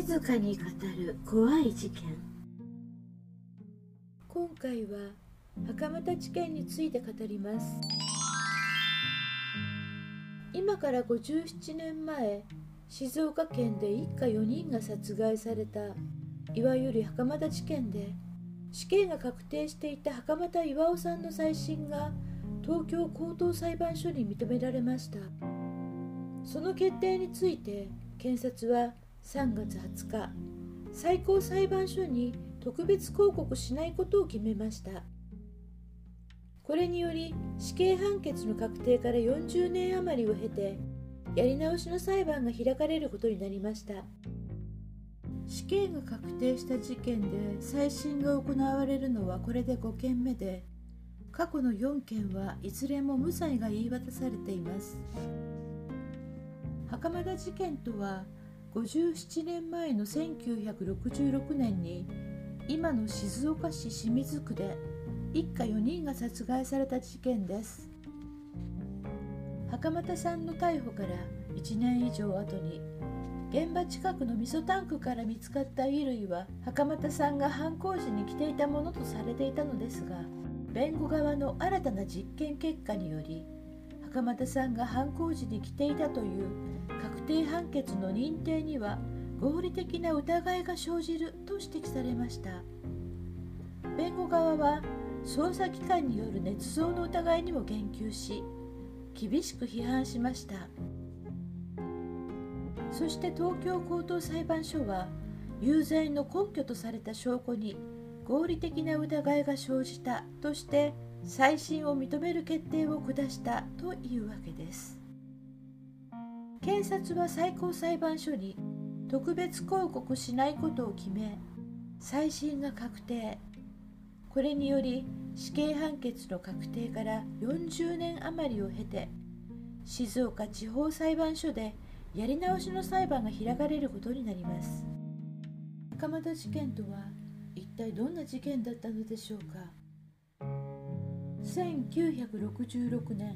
静かに語る怖い事件。今回は袴田事件について語ります。今から57年前静岡県で一家4人が殺害されたいわゆる袴田事件で死刑が確定していた袴田巌さんの再審が東京高等裁判所に認められました。その決定について検察は3月20日。最高裁判所に特別抗告しないことを決めました。これにより死刑判決の確定から40年余りを経てやり直しの裁判が開かれることになりました。死刑が確定した事件で再審が行われるのはこれで5件目で過去の4件はいずれも無罪が言い渡されています。袴田事件とは57年前の1966年に今の静岡市清水区で一家4人が殺害された事件です。袴田さんの逮捕から1年以上後に現場近くの味噌タンクから見つかった衣類は袴田さんが犯行時に着ていたものとされていたのですが弁護側の新たな実験結果により袴田さんが犯行時に着ていたという確定判決の認定には合理的な疑いが生じると指摘されました。弁護側は捜査機関による捏造の疑いにも言及し厳しく批判しました。そして東京高等裁判所は有罪の根拠とされた証拠に合理的な疑いが生じたとして再審を認める決定を下したというわけです。検察は最高裁判所に特別抗告しないことを決め再審が確定。これにより死刑判決の確定から40年余りを経て静岡地方裁判所でやり直しの裁判が開かれることになります。袴田事件とは一体どんな事件だったのでしょうか。1966年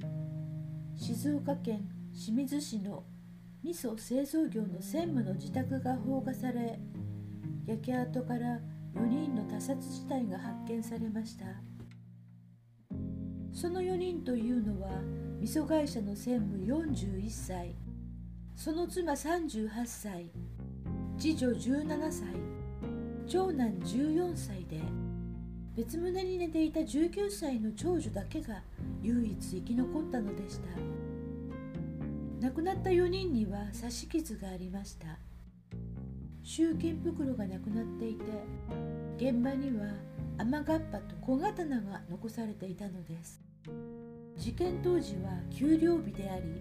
静岡県清水市の味噌製造業の専務の自宅が放火され焼け跡から4人の他殺自体が発見されました。その4人というのは味噌会社の専務41歳。その妻38歳。次女17歳。長男14歳で別棟に寝ていた19歳の長女だけが唯一生き残ったのでした。亡くなった4人には刺し傷がありました。集金袋がなくなっていて現場には雨がっぱと小刀が残されていたのです。事件当時は給料日であり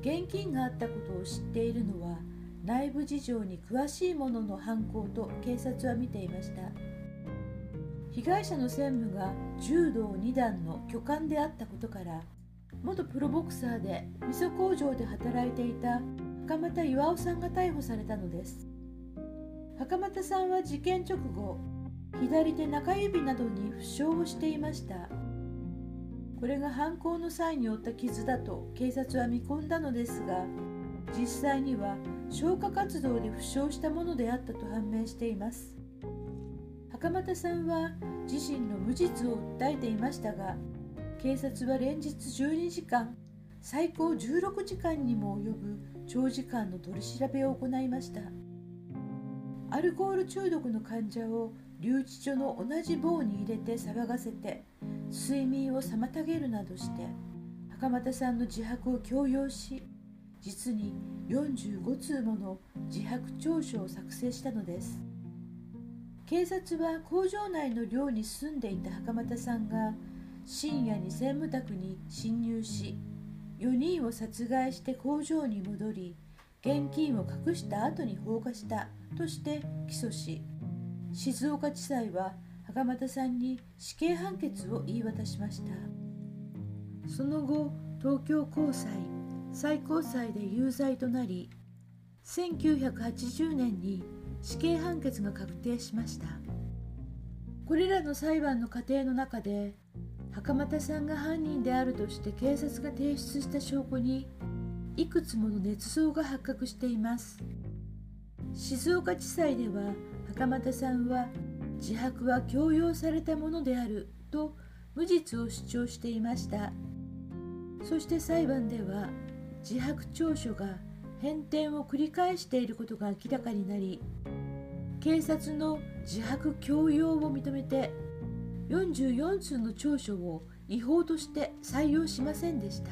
現金があったことを知っているのは内部事情に詳しい者の犯行と警察は見ていました。被害者の専務が柔道2段の巨漢であったことから元プロボクサーで味噌工場で働いていた袴田巌さんが逮捕されたのです。袴田さんは事件直後左手中指などに負傷をしていました。これが犯行の際に負った傷だと警察は見込んだのですが実際には消火活動で負傷したものであったと判明しています。袴田さんは自身の無実を訴えていましたが警察は連日12時間最高16時間にも及ぶ長時間の取り調べを行いました。アルコール中毒の患者を留置所の同じ棒に入れて騒がせて睡眠を妨げるなどして袴田さんの自白を強要し実に45通もの自白調書を作成したのです。警察は工場内の寮に住んでいた袴田さんが深夜に専務宅に侵入し4人を殺害して工場に戻り現金を隠した後に放火したとして起訴し静岡地裁は袴田さんに死刑判決を言い渡しました。その後東京高裁最高裁で有罪となり1980年に死刑判決が確定しました。これらの裁判の過程の中で袴田さんが犯人であるとして警察が提出した証拠にいくつもの捏造が発覚しています。静岡地裁では袴田さんは自白は強要されたものであると無実を主張していました。そして裁判では自白調書が変転を繰り返していることが明らかになり警察の自白強要を認めて44通の調書を違法として採用しませんでした。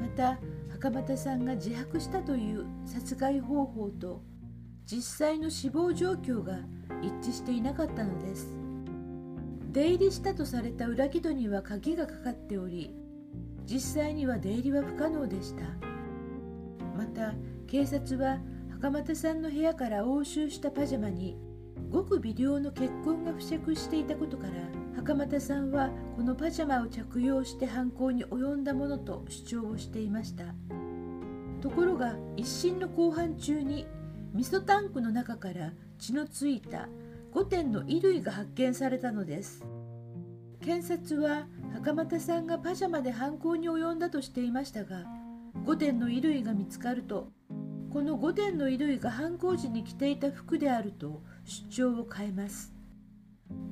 また袴田さんが自白したという殺害方法と実際の死亡状況が一致していなかったのです。出入りしたとされた裏木戸には鍵がかかっており実際には出入りは不可能でした。また警察は袴田さんの部屋から押収したパジャマにごく微量の血痕が付着していたことから袴田さんはこのパジャマを着用して犯行に及んだものと主張をしていました。ところが一審の公判中に味噌タンクの中から血のついた5点の衣類が発見されたのです。検察は袴田さんがパジャマで犯行に及んだとしていましたが5点の衣類が見つかるとこの5点の衣類が犯行時に着ていた服であると主張を変えます。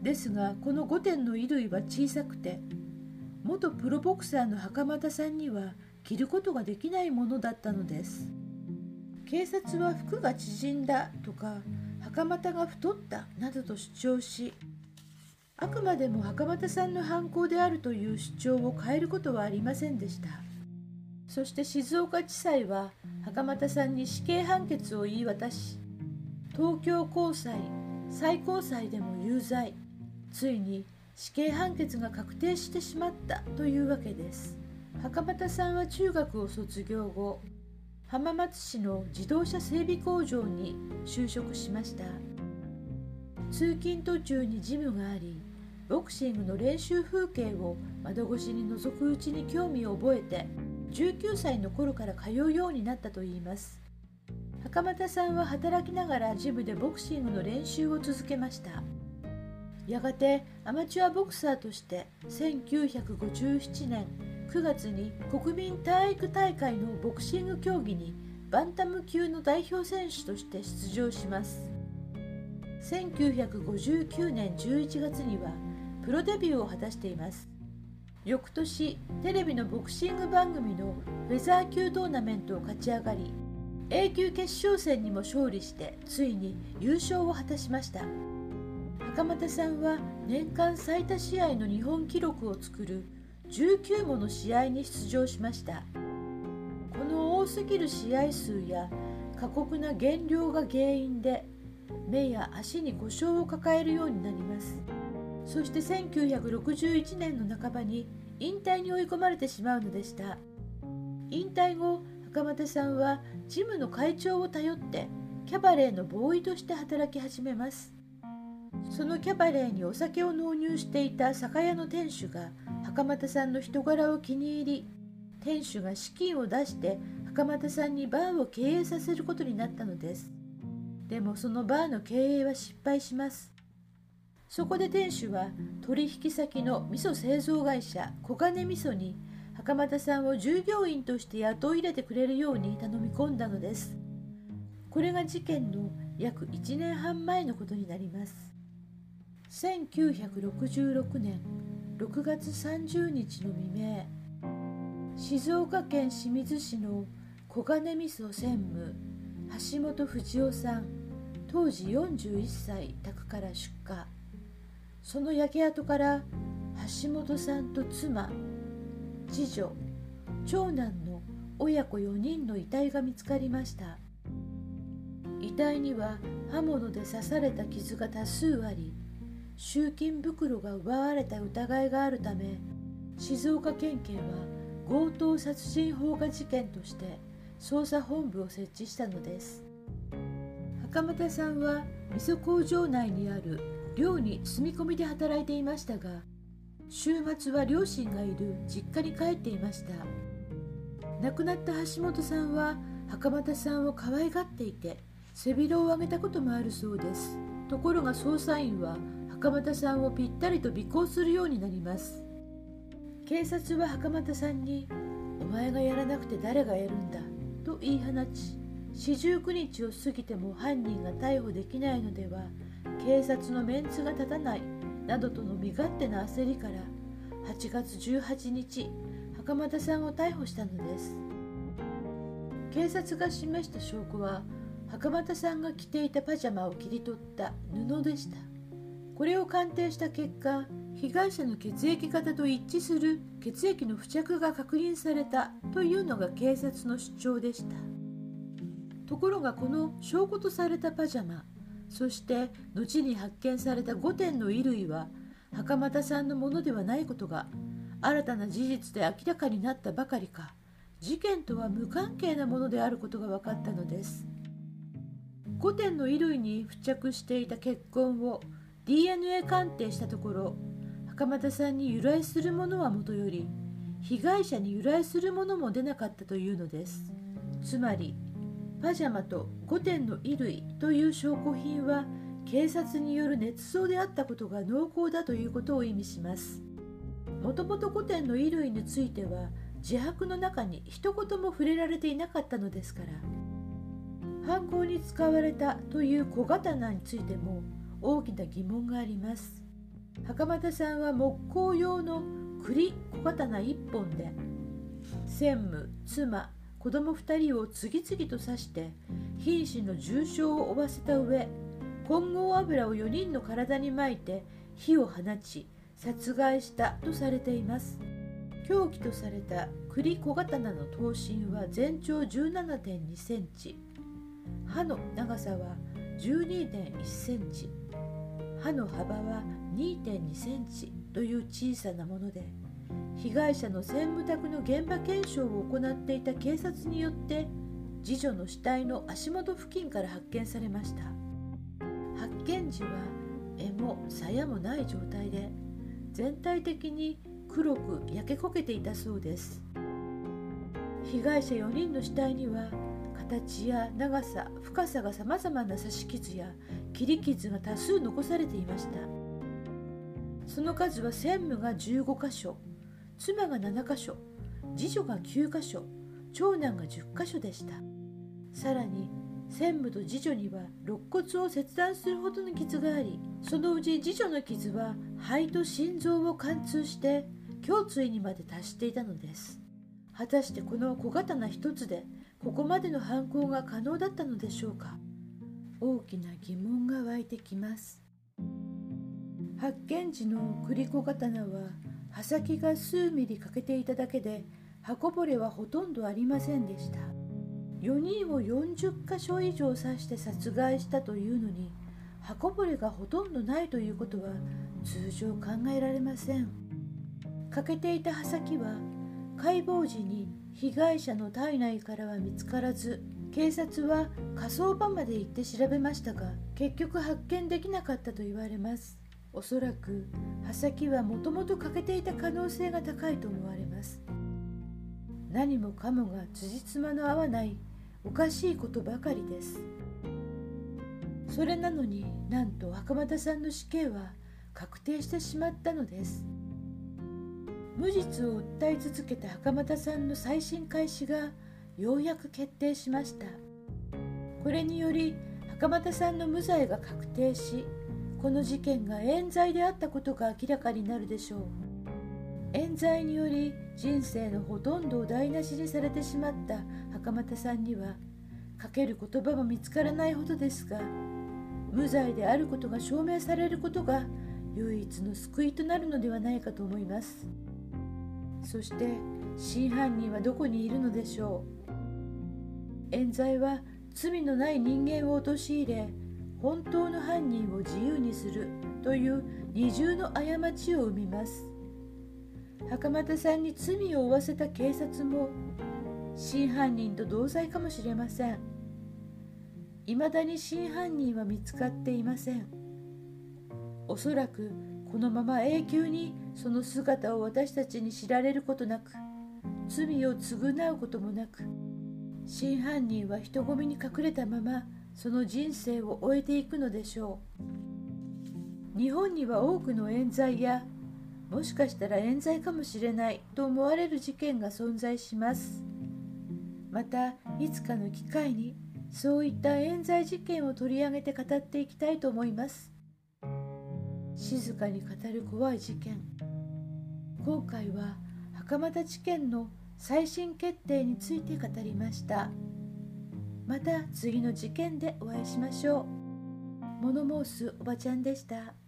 ですがこの5点の衣類は小さくて元プロボクサーの袴田さんには着ることができないものだったのです。警察は服が縮んだとか袴田が太ったなどと主張しあくまでも袴田さんの犯行であるという主張を変えることはありませんでした。そして静岡地裁は袴田さんに死刑判決を言い渡し東京高裁最高裁でも有罪。ついに死刑判決が確定してしまったというわけです。袴田さんは中学を卒業後浜松市の自動車整備工場に就職しました。通勤途中にジムがありボクシングの練習風景を窓越しに覗くうちに興味を覚えて19歳の頃から通うようになったといいます。袴田さんは働きながらジムでボクシングの練習を続けました。やがてアマチュアボクサーとして1957年9月に国民体育大会のボクシング競技にバンタム級の代表選手として出場します。1959年11月にはプロデビューを果たしています。翌年テレビのボクシング番組のフェザー級トーナメントを勝ち上がり A 級決勝戦にも勝利してついに優勝を果たしました。袴田さんは年間最多試合の日本記録を作る19もの試合に出場しました。この多すぎる試合数や過酷な減量が原因で目や足に故障を抱えるようになります。そして1961年の半ばに引退に追い込まれてしまうのでした。引退後袴田さんはジムの会長を頼ってキャバレーのボーイとして働き始めます。そのキャバレーにお酒を納入していた酒屋の店主が袴田さんの人柄を気に入り店主が資金を出して袴田さんにバーを経営させることになったのです。でもそのバーの経営は失敗します。そこで店主は取引先の味噌製造会社小金味噌に袴田さんを従業員として雇い入れてくれるように頼み込んだのです。これが事件の約1年半前のことになります。1966年6月30日の未明静岡県清水市の小金味噌専務橋本藤夫さん当時41歳宅から出火。その焼け跡から橋本さんと妻次女長男の親子4人の遺体が見つかりました。遺体には刃物で刺された傷が多数あり集金袋が奪われた疑いがあるため静岡県警は強盗殺人放火事件として捜査本部を設置したのです。袴田さんは味噌工場内にある寮に住み込みで働いていましたが週末は両親がいる実家に帰っていました。亡くなった橋本さんは袴田さんを可愛がっていて背広をあげたこともあるそうです。ところが捜査員は袴田さんをぴったりと尾行するようになります。警察は袴田さんに「お前がやらなくて誰がやるんだ」と言い放ち四十九日を過ぎても犯人が逮捕できないのでは警察のメンツが立たないなどとの身勝手な焦りから8月18日袴田さんを逮捕したのです。警察が示した証拠は袴田さんが着ていたパジャマを切り取った布でした。これを鑑定した結果被害者の血液型と一致する血液の付着が確認されたというのが警察の主張でした。ところがこの証拠とされたパジャマそして後に発見された5点の衣類は袴田さんのものではないことが新たな事実で明らかになったばかりか事件とは無関係なものであることが分かったのです。5点の衣類に付着していた血痕を DNA 鑑定したところ袴田さんに由来するものはもとより被害者に由来するものも出なかったというのです。つまりパジャマと5点の衣類という証拠品は警察による捏造であったことが濃厚だということを意味します。もともと5点の衣類については自白の中に一言も触れられていなかったのですから犯行に使われたという小刀についても大きな疑問があります。袴田さんは木工用の栗小刀1本で専務妻子供2人を次々と刺して瀕死の重傷を負わせた上混合油を4人の体にまいて火を放ち殺害したとされています。凶器とされた栗小刀の刀身は全長17.2センチ。刃の長さは12.1センチ。刃の幅は2.2センチという小さなもので被害者の専務宅の現場検証を行っていた警察によって次女の死体の足元付近から発見されました。発見時は柄も鞘もない状態で全体的に黒く焼け焦げていたそうです。被害者4人の死体には形や長さ深さがさまざまな刺し傷や切り傷が多数残されていました。その数は専務が15箇所。妻が7箇所次女が9箇所長男が10箇所でした。さらに専務と次女には肋骨を切断するほどの傷がありそのうち次女の傷は肺と心臓を貫通して胸椎にまで達していたのです。果たしてこの小刀一つでここまでの犯行が可能だったのでしょうか。大きな疑問が湧いてきます。発見時の栗小刀は刃先が数ミリ欠けていただけで刃こぼれはほとんどありませんでした。4人を40箇所以上刺して殺害したというのに刃こぼれがほとんどないということは通常考えられません。欠けていた刃先は解剖時に被害者の体内からは見つからず警察は火葬場まで行って調べましたが結局発見できなかったと言われます。おそらく刃先はもともと欠けていた可能性が高いと思われます。何もかもが辻褄の合わないおかしいことばかりです。それなのになんと袴田さんの死刑は確定してしまったのです。無実を訴え続けた袴田さんの再審開始がようやく決定しました。これにより袴田さんの無罪が確定しこの事件が冤罪であったことが明らかになるでしょう。冤罪により人生のほとんどを台無しにされてしまった袴田さんにはかける言葉も見つからないほどですが無罪であることが証明されることが唯一の救いとなるのではないかと思います。そして真犯人はどこにいるのでしょう。冤罪は罪のない人間を陥れ本当の犯人を自由にするという二重の過ちを生みます。袴田さんに罪を負わせた警察も真犯人と同罪かもしれません。未だに真犯人は見つかっていません。おそらくこのまま永久にその姿を私たちに知られることなく罪を償うこともなく真犯人は人混みに隠れたままその人生を終えていくのでしょう。日本には多くの冤罪やもしかしたら冤罪かもしれないと思われる事件が存在します。またいつかの機会にそういった冤罪事件を取り上げて語っていきたいと思います。静かに語る怖い事件。今回は袴田地検の再審決定について語りました。また次の事件でお会いしましょう。モノモースおばちゃんでした。